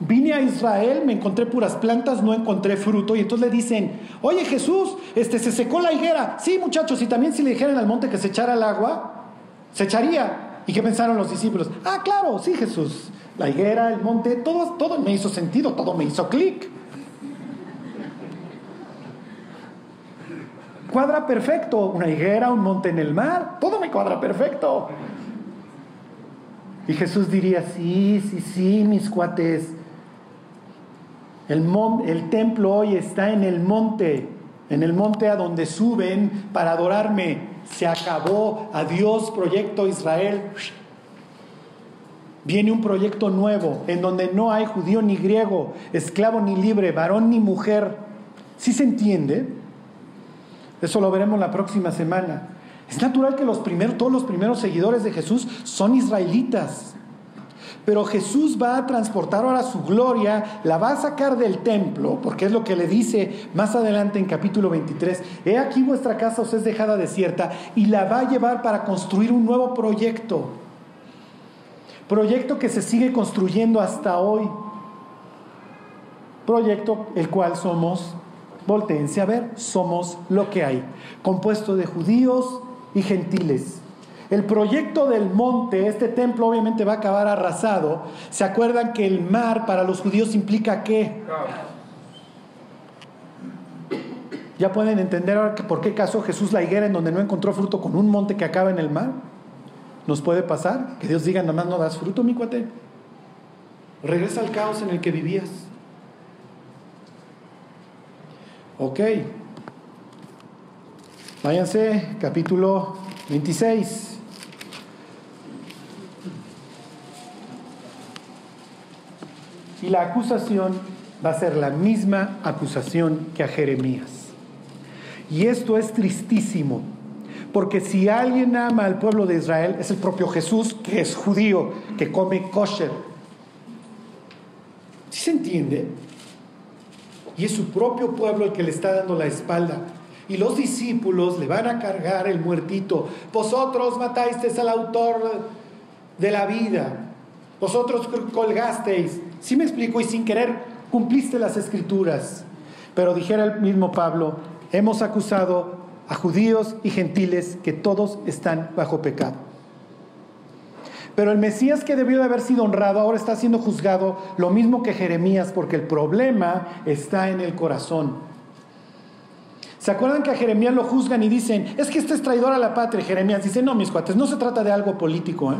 Vine a Israel, me encontré puras plantas, no encontré fruto. Y entonces le dicen, oye Jesús, este, se secó la higuera. Sí, muchachos, y también si le dijeran al monte que se echara el agua, se echaría. ¿Y qué pensaron los discípulos? Ah, claro, sí, Jesús. La higuera, el monte, todo, todo me hizo sentido, todo me hizo clic. Cuadra perfecto, una higuera, un monte en el mar, todo me cuadra perfecto. Y Jesús diría, sí, sí, sí, mis cuates, el, templo hoy está en el monte, en el monte a donde suben para adorarme. Se acabó. Adiós, proyecto Israel. Viene un proyecto nuevo en donde no hay judío ni griego, esclavo ni libre, varón ni mujer. ¿Sí se entiende? Eso lo veremos la próxima semana. Es natural que los primeros, todos los primeros seguidores de Jesús son israelitas. Pero Jesús va a transportar ahora su gloria, la va a sacar del templo, porque es lo que le dice más adelante en capítulo 23. He aquí vuestra casa os es dejada desierta y la va a llevar para construir un nuevo proyecto. Proyecto que se sigue construyendo hasta hoy. Proyecto el cual somos, volteense a ver, somos lo que hay, compuesto de judíos y gentiles el proyecto del monte, este templo obviamente va a acabar arrasado. ¿Se acuerdan que el mar para los judíos implica qué? ¿Ya pueden entender ahora por qué casó Jesús la higuera en donde no encontró fruto con un monte que acaba en el mar? ¿Nos puede pasar? Que Dios diga, nada más no das fruto, mi cuate. Regresa al caos en el que vivías. Ok. Váyanse, capítulo 26. Y la acusación va a ser la misma acusación que a Jeremías. Y esto es tristísimo, porque si alguien ama al pueblo de Israel, es el propio Jesús, que es judío, que come kosher. ¿Sí se entiende? y es su propio pueblo el que le está dando la espalda. Y los discípulos le van a cargar el muertito. Vosotros matasteis al autor de la vida. Vosotros colgasteis. Si me explico, y sin querer cumpliste las escrituras. Pero dijera el mismo Pablo, hemos acusado a judíos y gentiles que todos están bajo pecado. Pero el Mesías que debió de haber sido honrado ahora está siendo juzgado lo mismo que Jeremías porque el problema está en el corazón. ¿Se acuerdan que a Jeremías lo juzgan y dicen, es que este es traidor a la patria? Jeremías dice, no, mis cuates, no se trata de algo político. ¿eh?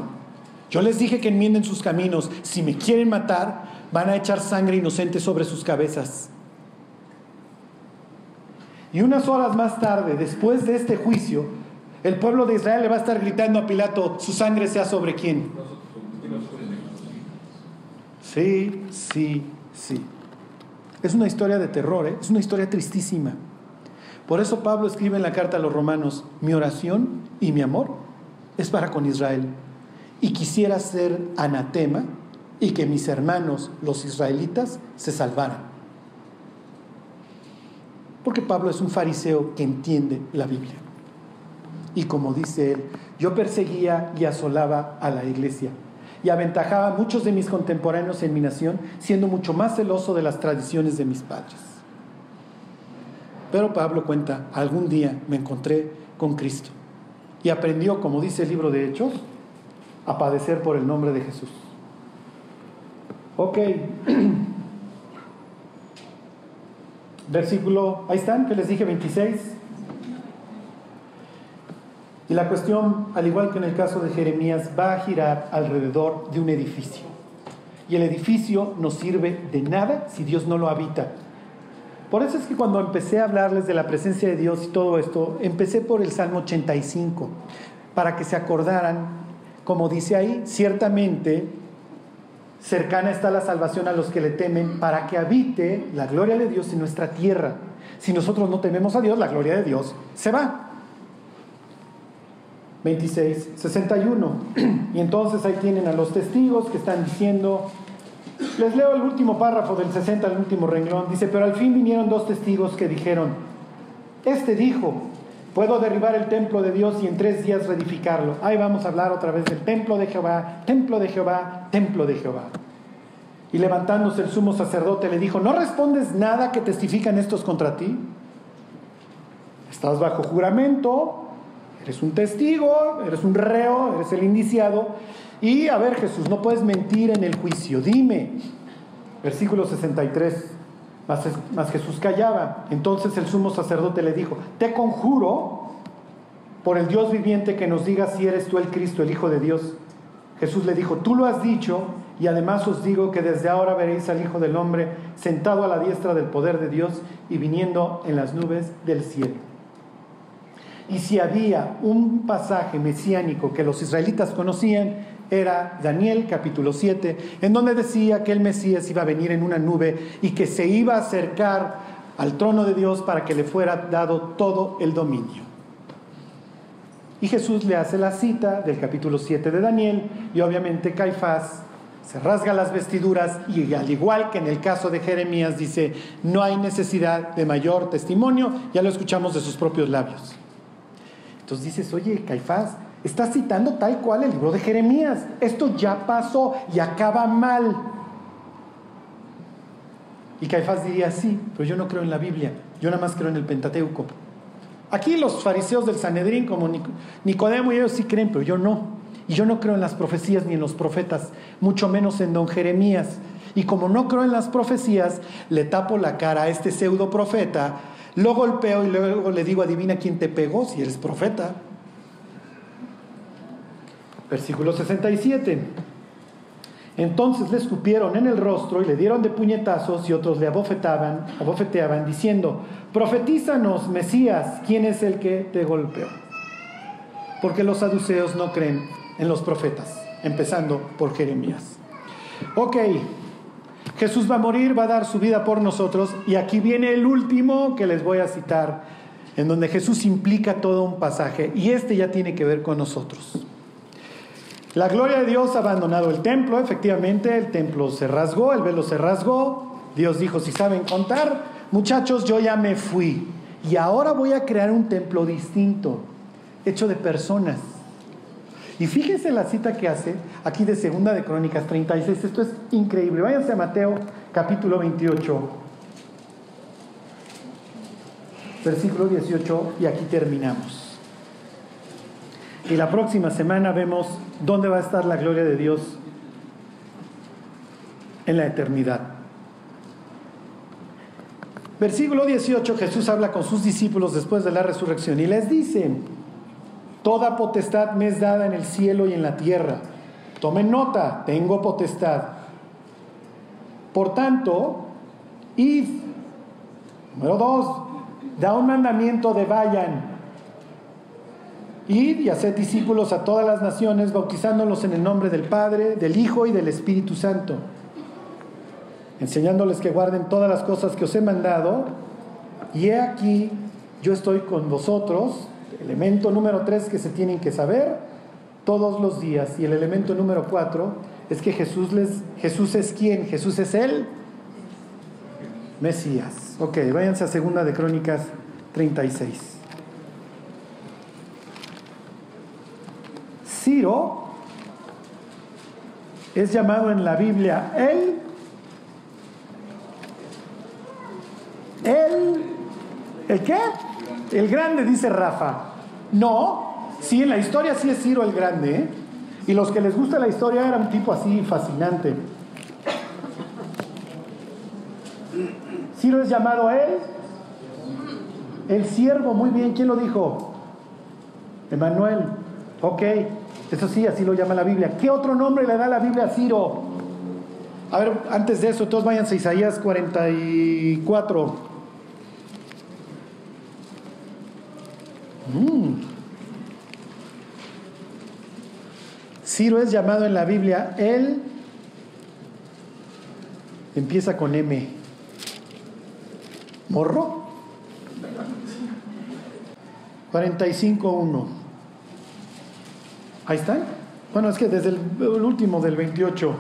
Yo les dije que enmienden sus caminos. Si me quieren matar, van a echar sangre inocente sobre sus cabezas. Y unas horas más tarde, después de este juicio, el pueblo de Israel le va a estar gritando a Pilato, su sangre sea sobre quién. Sí, sí, sí. Es una historia de terror, ¿eh? es una historia tristísima. Por eso Pablo escribe en la carta a los romanos, mi oración y mi amor es para con Israel. Y quisiera ser anatema y que mis hermanos, los israelitas, se salvaran. Porque Pablo es un fariseo que entiende la Biblia. Y como dice él, yo perseguía y asolaba a la iglesia y aventajaba a muchos de mis contemporáneos en mi nación, siendo mucho más celoso de las tradiciones de mis padres. Pero Pablo cuenta, algún día me encontré con Cristo y aprendió, como dice el libro de Hechos, a padecer por el nombre de Jesús. Ok. Versículo, ahí están, que les dije 26. Y la cuestión, al igual que en el caso de Jeremías, va a girar alrededor de un edificio. Y el edificio no sirve de nada si Dios no lo habita. Por eso es que cuando empecé a hablarles de la presencia de Dios y todo esto, empecé por el Salmo 85, para que se acordaran, como dice ahí, ciertamente cercana está la salvación a los que le temen, para que habite la gloria de Dios en nuestra tierra. Si nosotros no tememos a Dios, la gloria de Dios se va. 26, 61. Y entonces ahí tienen a los testigos que están diciendo, les leo el último párrafo del 60 al último renglón, dice, pero al fin vinieron dos testigos que dijeron, este dijo, puedo derribar el templo de Dios y en tres días reedificarlo. Ahí vamos a hablar otra vez del templo de Jehová, templo de Jehová, templo de Jehová. Y levantándose el sumo sacerdote le dijo, ¿no respondes nada que testifican estos contra ti? Estás bajo juramento, Eres un testigo, eres un reo, eres el indiciado. Y a ver, Jesús, no puedes mentir en el juicio. Dime. Versículo 63. Mas, Jesús callaba. Entonces el sumo sacerdote le dijo, te conjuro por el Dios viviente que nos diga si eres tú el Cristo, el Hijo de Dios. Jesús le dijo, tú lo has dicho y además os digo que desde ahora veréis al Hijo del Hombre sentado a la diestra del poder de Dios y viniendo en las nubes del cielo. Y si había un pasaje mesiánico que los israelitas conocían, era Daniel capítulo 7, en donde decía que el Mesías iba a venir en una nube y que se iba a acercar al trono de Dios para que le fuera dado todo el dominio. Y Jesús le hace la cita del capítulo 7 de Daniel y obviamente Caifás se rasga las vestiduras y al igual que en el caso de Jeremías dice, no hay necesidad de mayor testimonio, ya lo escuchamos de sus propios labios. Entonces dices, oye, Caifás, estás citando tal cual el libro de Jeremías. Esto ya pasó y acaba mal. Y Caifás diría, sí, pero yo no creo en la Biblia, yo nada más creo en el Pentateuco. Aquí los fariseos del Sanedrín, como Nicodemo y ellos sí creen, pero yo no. Y yo no creo en las profecías ni en los profetas, mucho menos en don Jeremías. Y como no creo en las profecías, le tapo la cara a este pseudo profeta lo golpeo y luego le digo, adivina quién te pegó si eres profeta. Versículo 67. Entonces le escupieron en el rostro y le dieron de puñetazos y otros le abofetaban, abofeteaban diciendo, profetízanos, Mesías, ¿quién es el que te golpeó? Porque los saduceos no creen en los profetas, empezando por Jeremías. Ok, Jesús va a morir, va a dar su vida por nosotros. Y aquí viene el último que les voy a citar, en donde Jesús implica todo un pasaje. Y este ya tiene que ver con nosotros. La gloria de Dios ha abandonado el templo, efectivamente, el templo se rasgó, el velo se rasgó. Dios dijo, si saben contar, muchachos, yo ya me fui y ahora voy a crear un templo distinto, hecho de personas. Y fíjense la cita que hace aquí de Segunda de Crónicas 36. Esto es increíble. Váyanse a Mateo capítulo 28, versículo 18 y aquí terminamos. Y la próxima semana vemos dónde va a estar la gloria de Dios en la eternidad. Versículo 18, Jesús habla con sus discípulos después de la resurrección y les dice, Toda potestad me es dada en el cielo y en la tierra. Tomen nota, tengo potestad. Por tanto, id. Número dos, da un mandamiento de vayan. Id y haced discípulos a todas las naciones, bautizándolos en el nombre del Padre, del Hijo y del Espíritu Santo, enseñándoles que guarden todas las cosas que os he mandado. Y he aquí, yo estoy con vosotros elemento número tres que se tienen que saber todos los días. Y el elemento número cuatro es que Jesús, les, Jesús es quién? Jesús es el Mesías. Ok, váyanse a segunda de Crónicas 36. Ciro es llamado en la Biblia el, el, ¿el qué? El grande, dice Rafa. No, sí, en la historia sí es Ciro el grande. ¿eh? Y los que les gusta la historia era un tipo así fascinante. Ciro es llamado él, el siervo, muy bien, ¿quién lo dijo? Emanuel, ok, eso sí, así lo llama la Biblia. ¿Qué otro nombre le da la Biblia a Ciro? A ver, antes de eso, todos váyanse a Isaías 44. Ciro es llamado en la Biblia, él empieza con M. ¿Morro? 45.1. Ahí están. Bueno, es que desde el, el último del 28.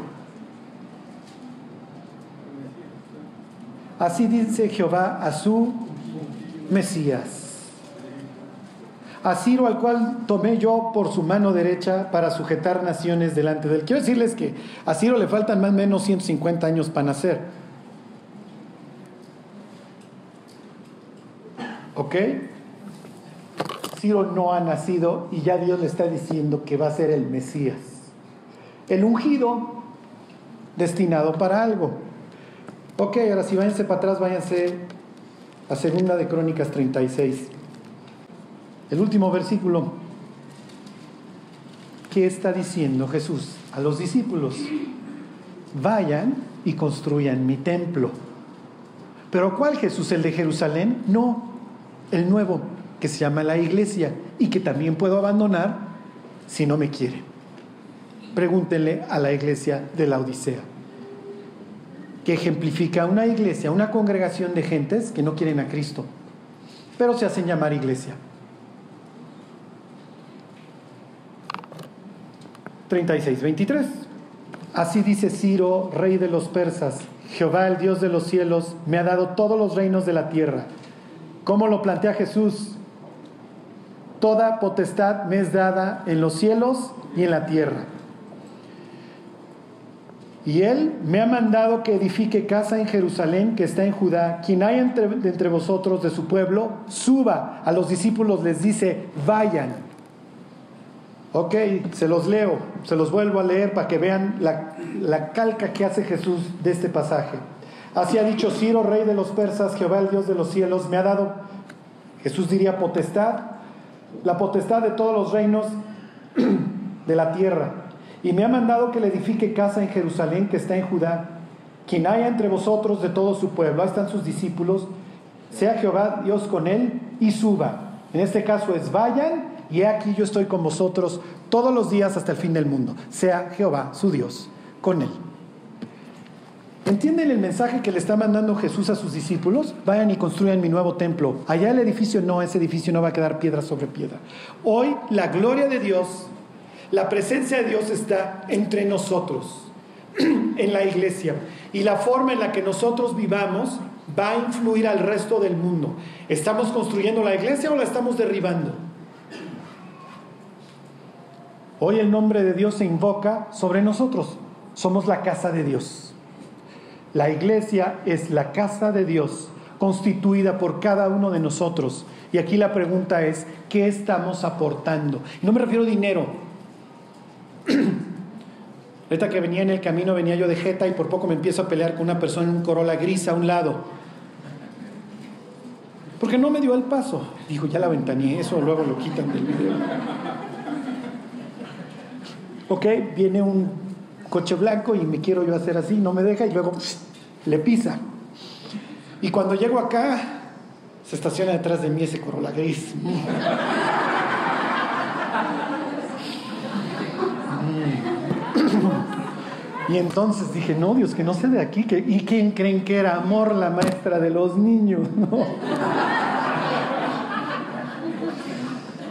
Así dice Jehová a su Mesías a Ciro al cual tomé yo por su mano derecha para sujetar naciones delante de él. Quiero decirles que a Ciro le faltan más o menos 150 años para nacer. ¿Ok? Ciro no ha nacido y ya Dios le está diciendo que va a ser el Mesías. El ungido destinado para algo. Ok, ahora si váyanse para atrás, váyanse a segunda de Crónicas 36. El último versículo. ¿Qué está diciendo Jesús a los discípulos? Vayan y construyan mi templo. ¿Pero cuál Jesús? ¿El de Jerusalén? No, el nuevo, que se llama la iglesia y que también puedo abandonar si no me quiere. Pregúntenle a la iglesia de la Odisea, que ejemplifica una iglesia, una congregación de gentes que no quieren a Cristo, pero se hacen llamar iglesia. 36, 23. Así dice Ciro, rey de los persas, Jehová el Dios de los cielos me ha dado todos los reinos de la tierra. ¿Cómo lo plantea Jesús? Toda potestad me es dada en los cielos y en la tierra. Y él me ha mandado que edifique casa en Jerusalén, que está en Judá. Quien haya entre, entre vosotros de su pueblo, suba. A los discípulos les dice, vayan Ok, se los leo, se los vuelvo a leer para que vean la, calca que hace Jesús de este pasaje. Así ha dicho Ciro, rey de los persas, Jehová el Dios de los cielos, me ha dado, Jesús diría potestad, la potestad de todos los reinos de la tierra. Y me ha mandado que le edifique casa en Jerusalén, que está en Judá. Quien haya entre vosotros de todo su pueblo, ahí están sus discípulos, sea Jehová Dios con él y suba. En este caso es vayan y he aquí yo estoy con vosotros todos los días hasta el fin del mundo. Sea Jehová su Dios con él. ¿Entienden el mensaje que le está mandando Jesús a sus discípulos? Vayan y construyan mi nuevo templo. Allá el edificio no, ese edificio no va a quedar piedra sobre piedra. Hoy la gloria de Dios, la presencia de Dios está entre nosotros, en la iglesia. Y la forma en la que nosotros vivamos va a influir al resto del mundo. ¿Estamos construyendo la iglesia o la estamos derribando? Hoy el nombre de Dios se invoca sobre nosotros. Somos la casa de Dios. La iglesia es la casa de Dios constituida por cada uno de nosotros. Y aquí la pregunta es, ¿qué estamos aportando? No me refiero a dinero. Ahorita que venía en el camino, venía yo de Jeta y por poco me empiezo a pelear con una persona en un gris a un lado. Porque no me dio el paso. Dijo, ya la ventaneé, eso luego lo quitan del video. Ok, viene un coche blanco y me quiero yo hacer así, no me deja y luego le pisa. Y cuando llego acá, se estaciona detrás de mí ese Corolla gris. Y entonces dije, no, Dios, que no sé de aquí. ¿Y quién creen que era Amor, la maestra de los niños? No.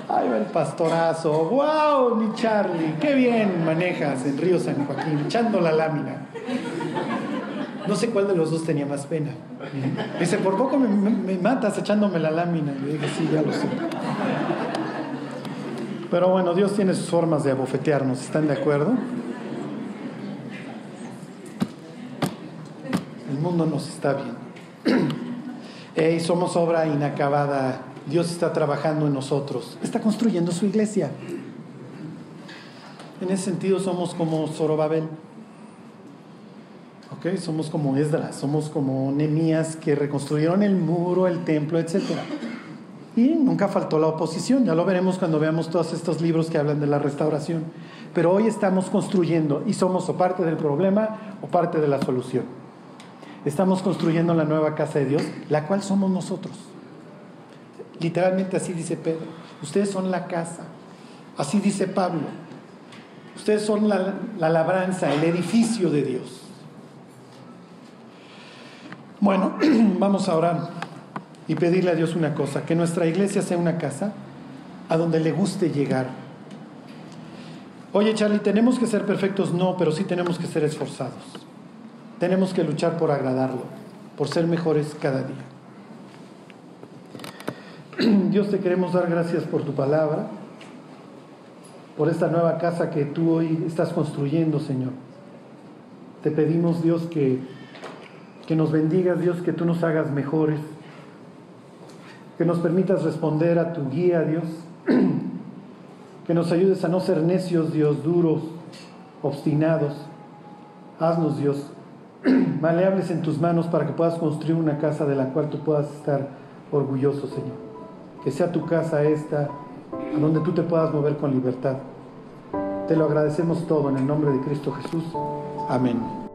Ay, el pastorazo. ¡Wow, mi Charlie! ¡Qué bien manejas en Río San Joaquín, echando la lámina! No sé cuál de los dos tenía más pena. Dice, por poco me, matas echándome la lámina. Y dije, sí, ya lo sé. Pero bueno, Dios tiene sus formas de abofetearnos, ¿están de acuerdo? El mundo nos está viendo. Y somos obra inacabada. Dios está trabajando en nosotros. Está construyendo su iglesia. En ese sentido somos como Zorobabel. ¿Ok? Somos como Esdras, somos como Nemías que reconstruyeron el muro, el templo, etc. Y nunca faltó la oposición. Ya lo veremos cuando veamos todos estos libros que hablan de la restauración. Pero hoy estamos construyendo y somos o parte del problema o parte de la solución. Estamos construyendo la nueva casa de Dios, la cual somos nosotros. Literalmente así dice Pedro. Ustedes son la casa. Así dice Pablo. Ustedes son la, labranza, el edificio de Dios. Bueno, vamos a orar y pedirle a Dios una cosa, que nuestra iglesia sea una casa a donde le guste llegar. Oye Charlie, ¿tenemos que ser perfectos? No, pero sí tenemos que ser esforzados. Tenemos que luchar por agradarlo, por ser mejores cada día. Dios te queremos dar gracias por tu palabra, por esta nueva casa que tú hoy estás construyendo, Señor. Te pedimos, Dios, que, que nos bendigas, Dios, que tú nos hagas mejores, que nos permitas responder a tu guía, Dios, que nos ayudes a no ser necios, Dios, duros, obstinados. Haznos, Dios, maleables en tus manos para que puedas construir una casa de la cual tú puedas estar orgulloso, Señor. Que sea tu casa esta, a donde tú te puedas mover con libertad. Te lo agradecemos todo en el nombre de Cristo Jesús. Amén.